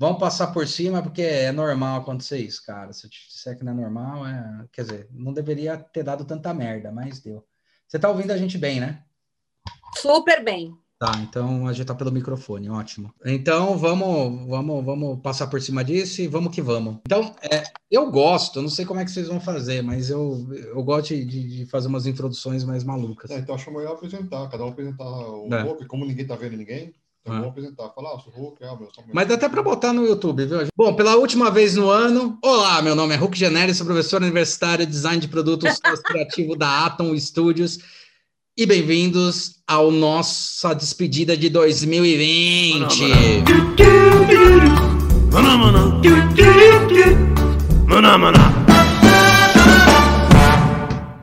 vamos passar por cima, porque é normal acontecer isso, cara. Se eu te disser que não é normal, é... quer dizer, não deveria ter dado tanta merda, mas deu. Você tá ouvindo a gente bem, né? Super bem. Tá, então a gente tá pelo microfone, ótimo. Então vamos, vamos, vamos passar por cima disso e vamos que vamos. Então, é, eu gosto, não sei como é que vocês vão fazer, mas eu, eu gosto de, de fazer umas introduções mais malucas. É, então acho melhor apresentar, cada um apresentar o É. Como ninguém tá vendo ninguém, então É. vamos apresentar, falar, ah, sou o Hulk, ah, meu, sou Mas dá até para botar no YouTube, viu? Bom, pela última vez no ano, olá, meu nome é Hulk Generi, sou professor universitário de design de produtos criativo da Atom Studios e bem-vindos ao nossa despedida de 2020. Mana mana. Mana mana.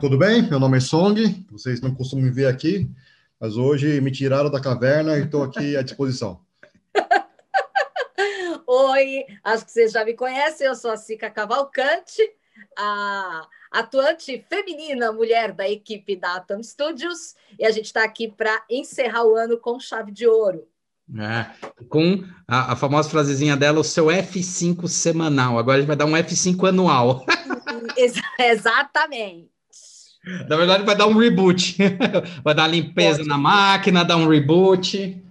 Tudo bem? Meu nome é Song, vocês não costumam me ver aqui, mas hoje me tiraram da caverna e estou aqui à disposição. Oi, acho que vocês já me conhecem, eu sou a Cica Cavalcante, a atuante feminina mulher da equipe da Atom Studios, e a gente está aqui para encerrar o ano com chave de ouro. É, com a, a famosa frasezinha dela, o seu F5 semanal. Agora a gente vai dar um F5 anual. Ex- exatamente. Na verdade, vai dar um reboot. Vai dar limpeza Pode. na máquina, dar um reboot.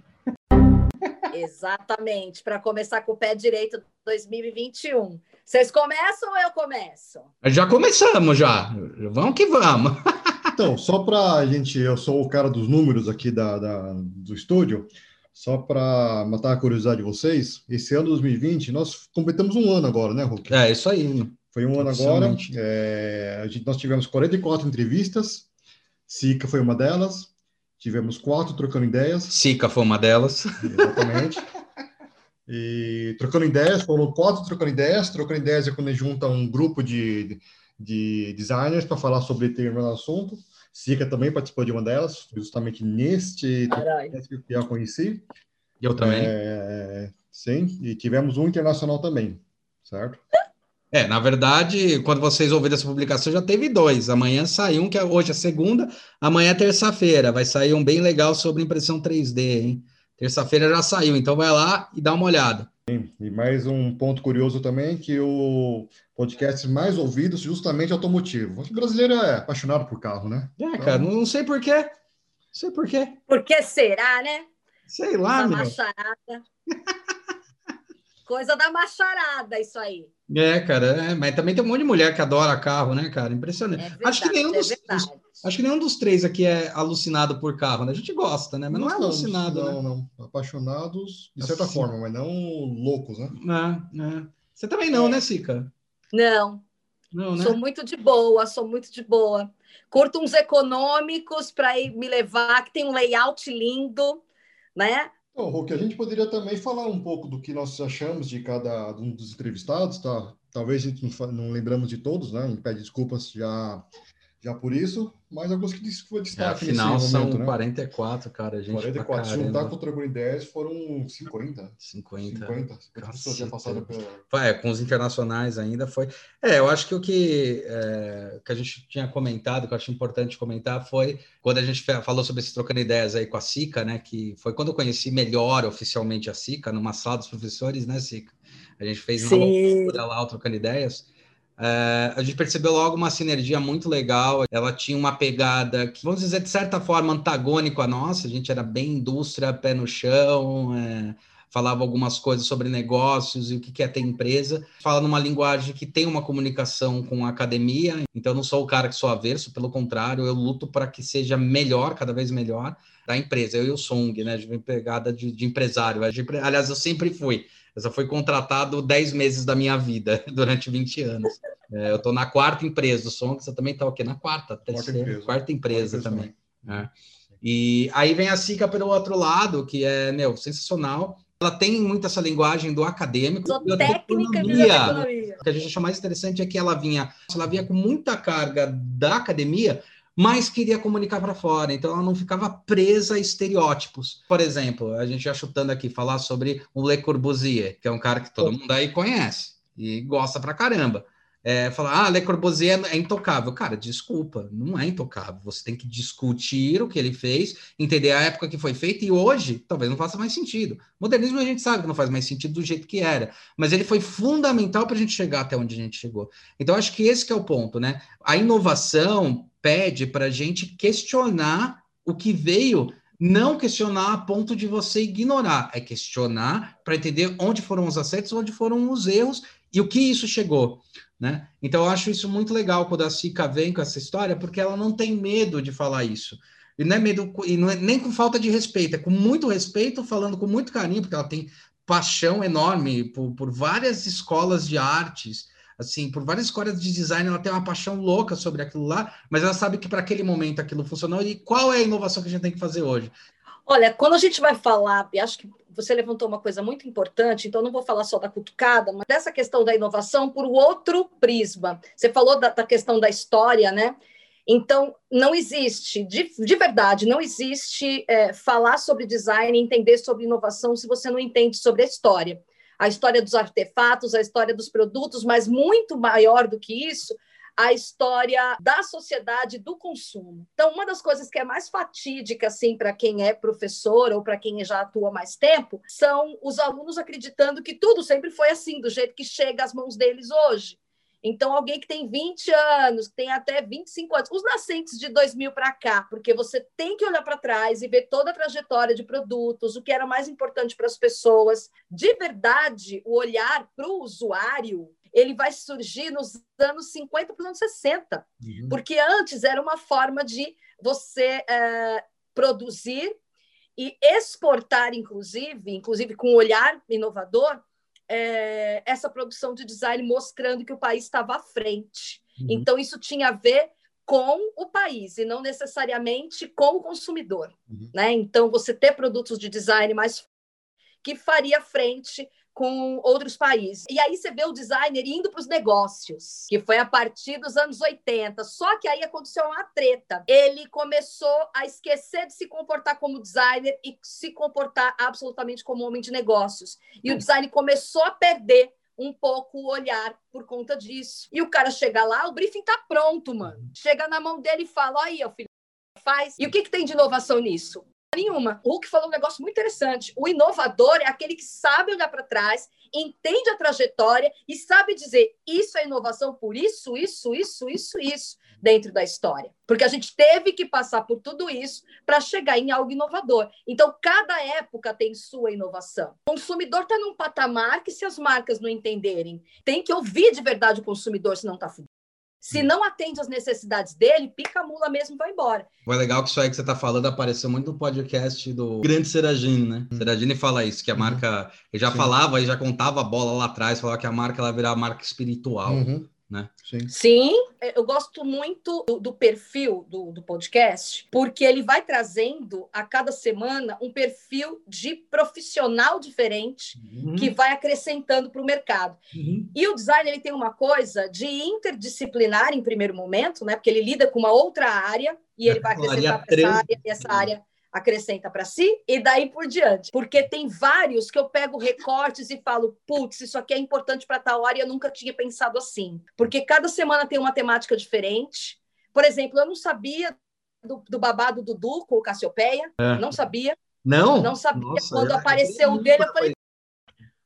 Exatamente, para começar com o pé direito 2021. Vocês começam ou eu começo? Já começamos, já. Vamos que vamos. Então, só para a gente, eu sou o cara dos números aqui da, da- do estúdio, só para matar a curiosidade de vocês, esse ano 2020, nós completamos um ano agora, né, Hulk? É, isso aí. Foi um ano agora. É, a gente, nós tivemos 44 entrevistas, Sica foi uma delas. Tivemos quatro trocando ideias, Sica foi uma delas. exatamente. E trocando ideias, foram quatro trocando ideias. Trocando ideias é quando a gente junta um grupo de, de designers para falar sobre determinado assunto. Sica também participou de uma delas, justamente neste que eu conheci. Eu também. É, sim, e tivemos um internacional também, certo? É, na verdade, quando vocês ouviram essa publicação, já teve dois. Amanhã saiu um, que é hoje é segunda, amanhã é terça-feira. Vai sair um bem legal sobre impressão 3D, hein? Terça-feira já saiu, então vai lá e dá uma olhada. E mais um ponto curioso também, que o podcast mais ouvido justamente é automotivo. Acho que o brasileiro é apaixonado por carro, né? É, cara, não, não sei por quê. Não sei por quê. Por que será, né? Sei lá, Essa meu. Coisa da macharada, isso aí. É, cara, é, mas também tem um monte de mulher que adora carro, né, cara? Impressionante. É verdade, acho que nenhum é dos, dos- acho que nenhum dos três aqui é alucinado por carro, né? A gente gosta, né? Mas não, é alucinado, não, né? não. Apaixonados, de certa Assim. forma, mas não loucos, né? É, é. Você também não, É. né, Sica? Não, Não, né? sou muito de boa, sou muito de boa. Curto uns econômicos para me levar, que tem um layout lindo, né? Bom, Hulk, a gente poderia também falar um pouco do que nós achamos de cada um dos entrevistados, tá? Talvez a gente não, não lembramos de todos, né? A gente pede desculpas já, já por isso, mas alguns que foi É, destaque afinal, nesse são momento, né? 44, cara, gente. 44. Se juntar com o Trocando Ideias, foram 50. 50. 50. 50 pessoas já passaram pela... É, com os internacionais ainda foi. É, eu acho que o que, é, que a gente tinha comentado, que eu acho importante comentar, foi quando a gente falou sobre esse trocando ideias aí com a Sica, né? Que foi quando eu conheci melhor oficialmente a Sica, numa sala dos professores, né, Sica? A gente fez uma loucura lá, o trocando ideias. É, a gente percebeu logo uma sinergia muito legal. Ela tinha uma pegada que, vamos dizer, de certa forma, antagônico à nossa. A gente era bem indústria, pé no chão, é, falava algumas coisas sobre negócios e o que é ter empresa. Fala numa linguagem que tem uma comunicação com a academia. Então, eu não sou o cara que sou averso, pelo contrário, eu luto para que seja melhor, cada vez melhor, da empresa. Eu e o Song, né? De pegada de, de empresário. Aliás, eu sempre fui. Eu só fui contratado 10 meses da minha vida, durante 20 anos. É, eu estou na quarta empresa do Song, você também está o quê? Na quarta, terceira, empresa. quarta empresa Quarta empresa também. É. E aí vem a Sica pelo outro lado, que é, meu, sensacional. Ela tem muito essa linguagem do acadêmico. Sou e outra técnica de economia. economia. O que a gente acha mais interessante é que ela vinha, ela vinha com muita carga da academia, mas queria comunicar para fora, então ela não ficava presa a estereótipos. Por exemplo, a gente já chutando aqui, falar sobre o Le Corbusier, que é um cara que todo mundo aí conhece e gosta pra caramba. É, falar, ah, Le Corbusier é intocável. Cara, desculpa, não é intocável. Você tem que discutir o que ele fez, entender a época que foi feito e hoje talvez não faça mais sentido. Modernismo a gente sabe que não faz mais sentido do jeito que era, mas ele foi fundamental para a gente chegar até onde a gente chegou. Então, acho que esse que é o ponto, né? A inovação pede para a gente questionar o que veio não questionar a ponto de você ignorar, é questionar para entender onde foram os acertos, onde foram os erros e o que isso chegou. Né? Então, eu acho isso muito legal quando a Sica vem com essa história, porque ela não tem medo de falar isso. E não é medo, e não é nem com falta de respeito, é com muito respeito, falando com muito carinho, porque ela tem paixão enorme por, por várias escolas de artes, assim, por várias escolas de design, ela tem uma paixão louca sobre aquilo lá, mas ela sabe que para aquele momento aquilo funcionou e qual é a inovação que a gente tem que fazer hoje. Olha, quando a gente vai falar, e acho que você levantou uma coisa muito importante, então não vou falar só da cutucada, mas dessa questão da inovação por outro prisma. Você falou da, da questão da história, né? Então, não existe, de, de verdade, não existe é, falar sobre design, entender sobre inovação se você não entende sobre a história. A história dos artefatos, a história dos produtos, mas muito maior do que isso, a história da sociedade do consumo. Então, uma das coisas que é mais fatídica assim para quem é professor ou para quem já atua mais tempo, são os alunos acreditando que tudo sempre foi assim, do jeito que chega às mãos deles hoje. Então, alguém que tem 20 anos, que tem até 25 anos, os nascentes de 2000 para cá, porque você tem que olhar para trás e ver toda a trajetória de produtos, o que era mais importante para as pessoas. De verdade, o olhar para o usuário ele vai surgir nos anos 50 para os anos 60, uhum. porque antes era uma forma de você é, produzir e exportar, inclusive, inclusive com um olhar inovador, é, essa produção de design mostrando que o país estava à frente. Uhum. Então, isso tinha a ver com o país e não necessariamente com o consumidor. Uhum. Né? Então, você ter produtos de design mais que faria frente com outros países. E aí você vê o designer indo para os negócios, que foi a partir dos anos 80. Só que aí aconteceu uma treta. Ele começou a esquecer de se comportar como designer e se comportar absolutamente como homem de negócios. E o design começou a perder um pouco o olhar por conta disso. E o cara chega lá, o briefing tá pronto, mano. Chega na mão dele e fala: aí, ó, filho, faz. E o que, que tem de inovação nisso? Nenhuma. O Hulk falou um negócio muito interessante. O inovador é aquele que sabe olhar para trás, entende a trajetória e sabe dizer isso é inovação por isso, isso, isso, isso, isso dentro da história. Porque a gente teve que passar por tudo isso para chegar em algo inovador. Então, cada época tem sua inovação. O consumidor está num patamar que, se as marcas não entenderem, tem que ouvir de verdade o consumidor, senão está fudido. Se não atende às necessidades dele, pica a mula mesmo e vai embora. Foi legal que isso aí que você está falando apareceu muito no podcast do Grande Seragini, né? Hum. Seragini fala isso, que a uhum. marca. Ele já Sim. falava e já contava a bola lá atrás, falava que a marca ela virar marca espiritual. Uhum né? Sim. Sim, eu gosto muito do, do perfil do, do, podcast, porque ele vai trazendo a cada semana um perfil de profissional diferente uhum. que vai acrescentando para o mercado. Uhum. E o design ele tem uma coisa de interdisciplinar em primeiro momento, né? Porque ele lida com uma outra área e ele vai acrescentar para essa área e essa área acrescenta para si e daí por diante. Porque tem vários que eu pego recortes e falo, putz, isso aqui é importante para tal hora e eu nunca tinha pensado assim. Porque cada semana tem uma temática diferente. Por exemplo, eu não sabia do, do babado do Dudu com o Cassiopeia, é. não sabia. Não? Não sabia. Nossa, Quando é, apareceu o dele, eu falei,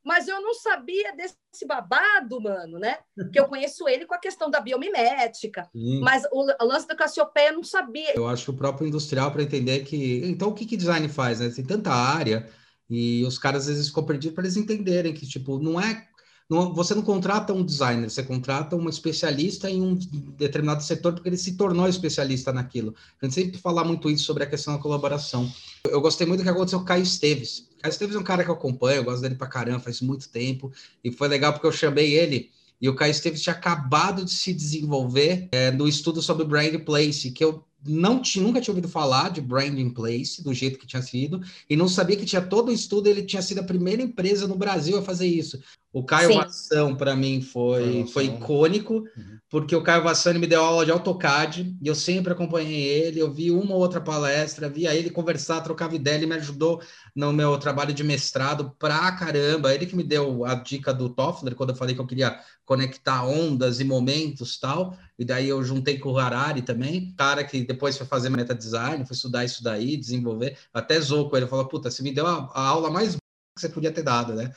mas eu não sabia desse babado, mano, né? Porque eu conheço ele com a questão da biomimética, Sim. mas o, o, lance da Cassiopeia eu não sabia. Eu acho que o próprio industrial para entender que. Então, o que, que design faz, né? Tem tanta área e os caras às vezes ficam perdidos para eles entenderem que, tipo, não é não, você não contrata um designer, você contrata um especialista em um determinado setor, porque ele se tornou especialista naquilo. A gente sempre fala muito isso sobre a questão da colaboração. Eu gostei muito do que aconteceu com o Caio Esteves. Caio Esteves é um cara que eu acompanho, eu gosto dele pra caramba, faz muito tempo, e foi legal porque eu chamei ele e o Caio Esteves tinha acabado de se desenvolver é, no estudo sobre brand place, que eu não tinha, nunca tinha ouvido falar de branding place do jeito que tinha sido e não sabia que tinha todo o estudo. Ele tinha sido a primeira empresa no Brasil a fazer isso. O Caio Vassão, para mim, foi, foi icônico, uhum. porque o Caio Vassani me deu aula de AutoCAD e eu sempre acompanhei ele. Eu vi uma ou outra palestra, via ele conversar, trocava ideia, ele me ajudou no meu trabalho de mestrado pra caramba. Ele que me deu a dica do Toffler, quando eu falei que eu queria conectar ondas e momentos tal. E daí eu juntei com o Harari também, cara que depois foi fazer meta design, foi estudar isso daí, desenvolver. Até zoou com ele, falou: Puta, você me deu a, a aula mais que você podia ter dado, né?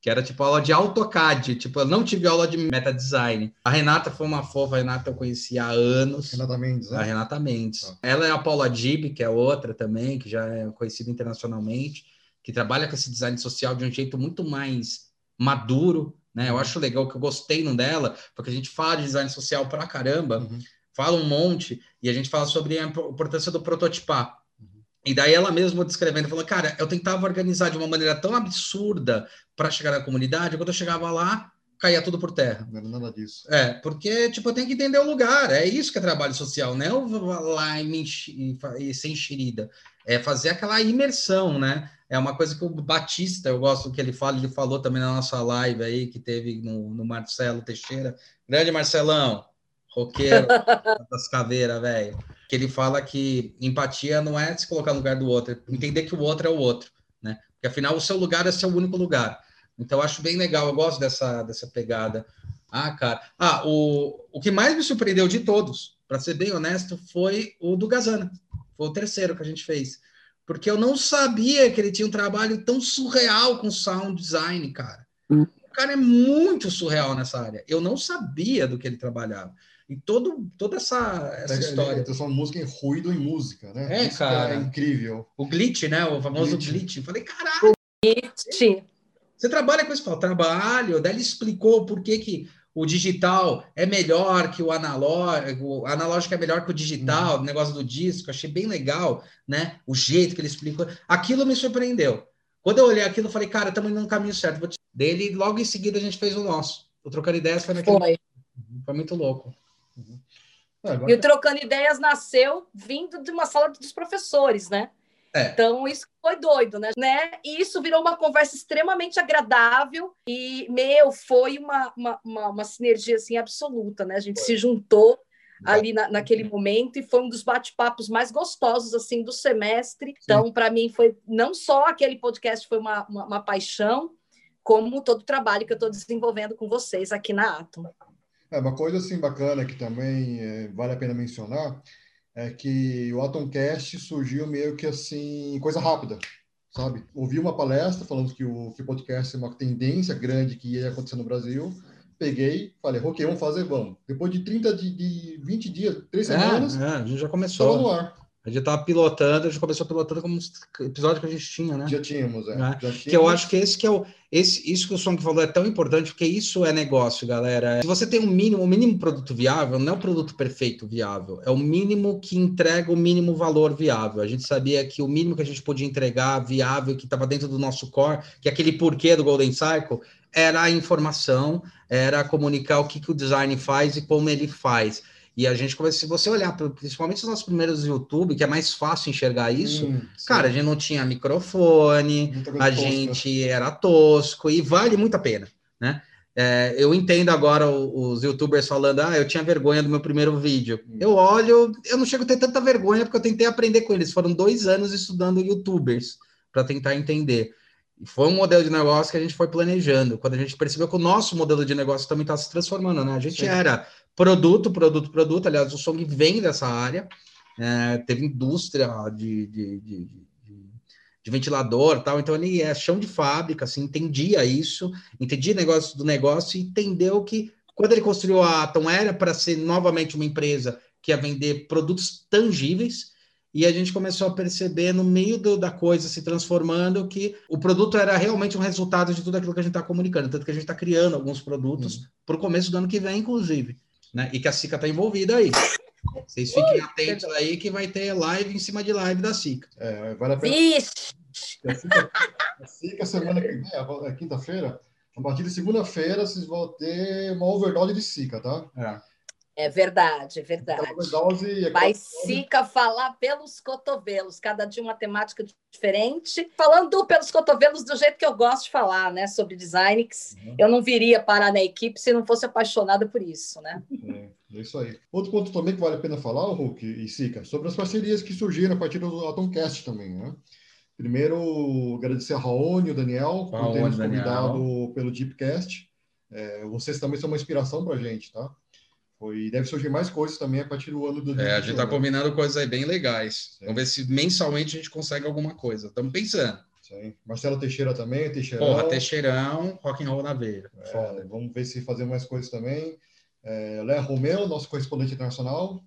Que era tipo aula de AutoCAD, tipo, eu não tive aula de meta design. A Renata foi uma fofa, a Renata eu conhecia há anos. Renata Mendes, né? A Renata Mendes. Ah. Ela é a Paula Dib, que é outra também, que já é conhecida internacionalmente, que trabalha com esse design social de um jeito muito mais maduro, né? Eu uhum. acho legal que eu gostei no dela, porque a gente fala de design social pra caramba, uhum. fala um monte, e a gente fala sobre a importância do prototipar. E daí ela mesma descrevendo, falou, cara, eu tentava organizar de uma maneira tão absurda para chegar na comunidade, quando eu chegava lá, caía tudo por terra. Não era nada disso. É, porque, tipo, eu tenho que entender o lugar, é isso que é trabalho social, não é eu lá e, me enxi, e ser enxerida, é fazer aquela imersão, né? É uma coisa que o Batista, eu gosto que ele fala, ele falou também na nossa live aí, que teve no, no Marcelo Teixeira, grande Marcelão, roqueiro das caveiras, velho que ele fala que empatia não é se colocar no lugar do outro, é entender que o outro é o outro, né? Porque afinal o seu lugar é seu único lugar. Então eu acho bem legal, eu gosto dessa, dessa pegada. Ah, cara. Ah, o, o que mais me surpreendeu de todos, para ser bem honesto, foi o do Gazana. Foi o terceiro que a gente fez. Porque eu não sabia que ele tinha um trabalho tão surreal com sound design, cara. Hum. O cara é muito surreal nessa área. Eu não sabia do que ele trabalhava. E todo, toda essa, essa é, história. Transforma música em ruído em música, né? É, Isso cara. É incrível. O glitch, né? O famoso glitch. glitch. Falei, caralho. Glitch. Você trabalha com isso? Fala, trabalho. Daí ele explicou por que, que o digital é melhor que o analógico, o analógico é melhor que o digital, uhum. o negócio do disco, achei bem legal, né? O jeito que ele explicou. Aquilo me surpreendeu. Quando eu olhei aquilo, eu falei, cara, estamos indo no caminho certo. Dele, logo em seguida, a gente fez o nosso. O Trocando Ideias foi naquele. Foi. Foi muito louco. Uhum. É, e o Trocando Ideias nasceu vindo de uma sala dos professores, né? É. Então, isso foi doido, né? né? E isso virou uma conversa extremamente agradável e, meu, foi uma, uma, uma, uma sinergia, assim, absoluta, né? A gente foi. se juntou ali na, naquele momento e foi um dos bate-papos mais gostosos, assim, do semestre. Então, para mim, foi não só aquele podcast foi uma, uma, uma paixão, como todo o trabalho que eu estou desenvolvendo com vocês aqui na Atom. É, uma coisa assim bacana que também é, vale a pena mencionar é que o Atomcast surgiu meio que assim, coisa rápida, sabe? Ouvi uma palestra falando que o, que o podcast é uma tendência grande que ia acontecer no Brasil. Peguei, falei, ok, vamos fazer, vamos. Depois de 30, de, de 20 dias, três é, semanas, é, a gente já começou. no ar. A gente estava pilotando, a gente começou pilotando como episódio que a gente tinha, né? Já tínhamos, é. Né? Já tínhamos. Que eu acho que esse que é o. Esse, isso que o Song falou é tão importante, porque isso é negócio, galera. Se você tem um mínimo, o um mínimo produto viável, não é o produto perfeito viável, é o mínimo que entrega o mínimo valor viável. A gente sabia que o mínimo que a gente podia entregar viável, que estava dentro do nosso core, que é aquele porquê do Golden Cycle, era a informação, era comunicar o que, que o design faz e como ele faz. E a gente começa, se você olhar, principalmente os nossos primeiros YouTube, que é mais fácil enxergar isso, hum, cara, a gente não tinha microfone, a gente era tosco, e vale muito a pena, né? É, eu entendo agora os youtubers falando, ah, eu tinha vergonha do meu primeiro vídeo. Hum. Eu olho, eu não chego a ter tanta vergonha porque eu tentei aprender com eles. Foram dois anos estudando youtubers para tentar entender. E foi um modelo de negócio que a gente foi planejando. Quando a gente percebeu que o nosso modelo de negócio também está se transformando, né? A gente Sim. era Produto, produto, produto. Aliás, o Song vem dessa área. É, teve indústria de, de, de, de, ventilador tal. Então, ele é chão de fábrica, assim, entendia isso, entendia negócio do negócio e entendeu que quando ele construiu a Atom era para ser novamente uma empresa que ia vender produtos tangíveis. E a gente começou a perceber no meio do, da coisa se transformando que o produto era realmente um resultado de tudo aquilo que a gente está comunicando. Tanto que a gente está criando alguns produtos uhum. para o começo do ano que vem, inclusive né? E que a Sica está envolvida aí. Vocês fiquem atentos aí que vai ter live em cima de live da Sica. É, vale a pena. Vixe! A Sica, a Sica semana que vem, é quinta-feira, a partir de segunda-feira, vocês vão ter uma overdose de Sica, tá? É. É verdade, é verdade. Vai Sica falar pelos cotovelos, cada dia uma temática diferente. Falando pelos cotovelos do jeito que eu gosto de falar, né? Sobre design, uhum. eu não viria parar na equipe se não fosse apaixonada por isso, né? É, é isso aí. Outro ponto também que vale a pena falar, Hulk e Sica, sobre as parcerias que surgiram a partir do Atomcast também, né? Primeiro, agradecer a Raoni e o Daniel por terem nos convidado pelo Deepcast. É, vocês também são uma inspiração para a gente, tá? Foi, deve surgir mais coisas também a partir do ano do É, a gente está combinando coisas aí bem legais. Sim. Vamos ver se mensalmente a gente consegue alguma coisa. Estamos pensando. Sim. Marcelo Teixeira também, Teixeirão. Porra, Teixeirão, rock and roll na veia. É, vamos ver se fazer mais coisas também. É, Léo Romeu, nosso correspondente internacional.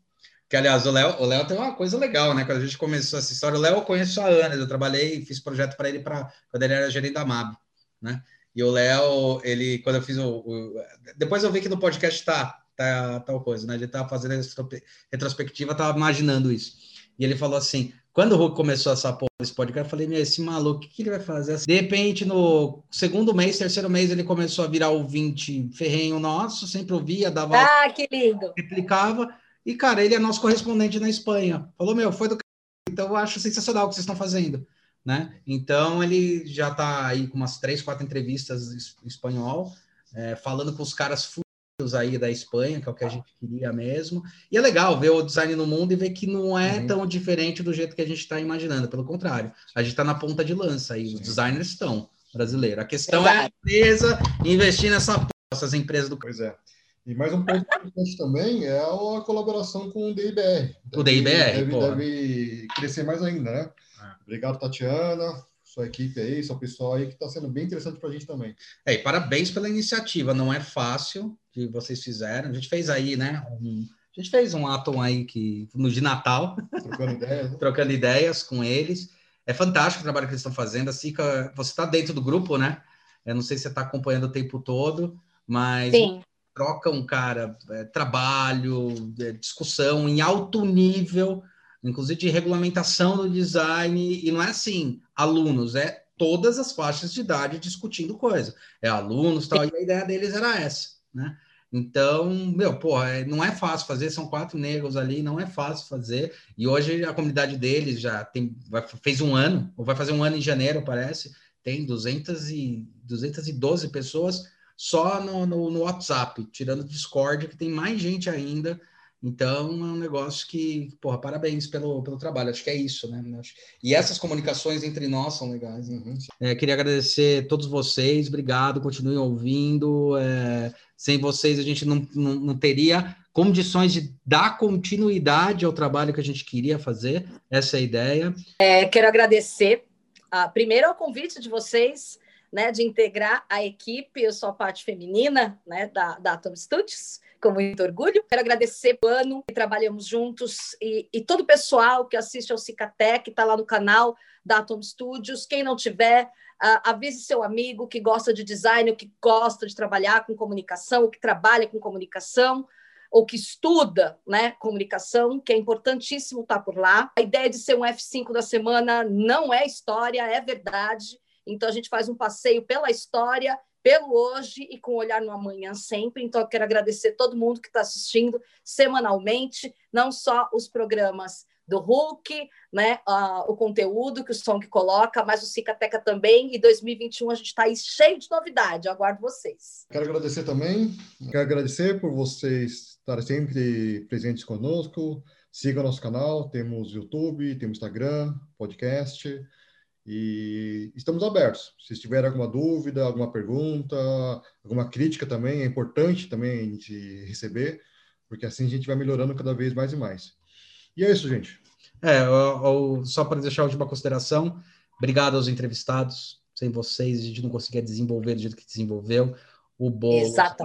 Que, aliás, o Léo, o Léo tem uma coisa legal, né? Quando a gente começou essa história, o Léo eu conheço há anos. Eu trabalhei, fiz projeto para ele pra, quando ele era gerente da MAB, né? E o Léo, ele, quando eu fiz o, o, Depois eu vi que no podcast tá tá, tal coisa, né? Ele estava fazendo retrospectiva, estava imaginando isso. E ele falou assim: quando o Hulk começou essa porra desse podcast, eu falei, meu, esse maluco, o que, que, ele vai fazer? De repente, no segundo mês, terceiro mês, ele começou a virar ouvinte ferrenho nosso, sempre ouvia, dava. Ah, que lindo! Replicava. E, cara, ele é nosso correspondente na Espanha. Falou, meu, foi do então eu acho sensacional o que vocês estão fazendo, né? Então ele já está aí com umas três, quatro entrevistas em espanhol, é, falando com os caras aí da Espanha, que é o que a gente queria mesmo. E é legal ver o design no mundo e ver que não é uhum. tão diferente do jeito que a gente está imaginando. Pelo contrário, a gente está na ponta de lança e os designers estão brasileiros. A questão é a empresa investir nessa essas empresas do. Pois é. E mais um ponto importante também é a colaboração com o DIBR. o DIBR, deve, deve, crescer mais ainda, né? É. Obrigado, Tatiana sua equipe aí, seu pessoal aí, que está sendo bem interessante para a gente também. É, e parabéns pela iniciativa, não é fácil que vocês fizeram. A gente fez aí, né? Um, a gente fez um atom aí que no de Natal, trocando ideias, né? trocando ideias com eles. É fantástico o trabalho que eles estão fazendo. A Cica, você está dentro do grupo, né? Eu não sei se você está acompanhando o tempo todo, mas Sim. trocam, cara, é, trabalho, é, discussão em alto nível inclusive de regulamentação do design, e não é assim, alunos, é todas as faixas de idade discutindo coisa. É alunos tal, e a ideia deles era essa, né? Então, meu, porra, é, não é fácil fazer, são quatro negros ali, não é fácil fazer. E hoje a comunidade deles já tem, vai, fez um ano, ou vai fazer um ano em janeiro, parece, tem 200 e, 212 pessoas só no, no, no WhatsApp, tirando o Discord, que tem mais gente ainda então, é um negócio que, porra, parabéns pelo, pelo trabalho. Acho que é isso, né? E essas comunicações entre nós são legais. Uhum. É, queria agradecer a todos vocês, obrigado, continuem ouvindo. É, sem vocês, a gente não, não, não, teria condições de dar continuidade ao trabalho que a gente queria fazer. Essa é a ideia. É, quero agradecer, uh, primeiro, ao convite de vocês. Né, de integrar a equipe, eu sou a parte feminina né, da, da Atom Studios, com muito orgulho. Quero agradecer o ano que trabalhamos juntos e, e todo o pessoal que assiste ao Cicatec, que está lá no canal da Atom Studios. Quem não tiver, uh, avise seu amigo que gosta de design, ou que gosta de trabalhar com comunicação, ou que trabalha com comunicação ou que estuda né, comunicação, que é importantíssimo estar tá por lá. A ideia de ser um F5 da semana não é história, é verdade. Então, a gente faz um passeio pela história pelo hoje e com olhar no amanhã sempre. Então, eu quero agradecer todo mundo que está assistindo semanalmente, não só os programas do Hulk, né, uh, o conteúdo que o Song coloca, mas o Cicateca também. E 2021 a gente está aí cheio de novidade. Eu aguardo vocês. Quero agradecer também, quero agradecer por vocês estarem sempre presentes conosco. Siga nosso canal, temos YouTube, temos Instagram, podcast. E estamos abertos. Se tiver alguma dúvida, alguma pergunta, alguma crítica também, é importante também a gente receber, porque assim a gente vai melhorando cada vez mais e mais. E é isso, gente. É, eu, eu, só para deixar a última consideração, obrigado aos entrevistados. Sem vocês, a gente não conseguia desenvolver do jeito que desenvolveu. O Bolo, a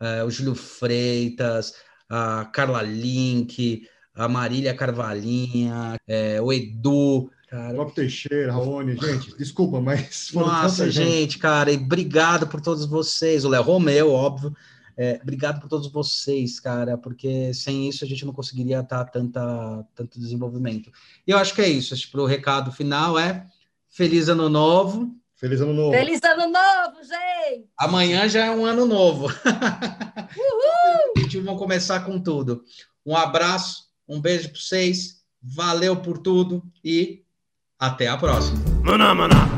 é, o Júlio Freitas, a Carla Link, a Marília Carvalhinha, é, o Edu, Cara, Bob Teixeira, Raoni, gente, desculpa, mas. Nossa, gente, cara, e obrigado por todos vocês. O Léo Romeu, óbvio. É, obrigado por todos vocês, cara, porque sem isso a gente não conseguiria estar tanta, tanto desenvolvimento. E eu acho que é isso. Acho que o recado final é feliz ano novo, Feliz ano novo. Feliz ano novo, gente! Amanhã já é um ano novo. Uhul! A gente vai começar com tudo. Um abraço, um beijo para vocês. Valeu por tudo e até a próxima. Maná, maná.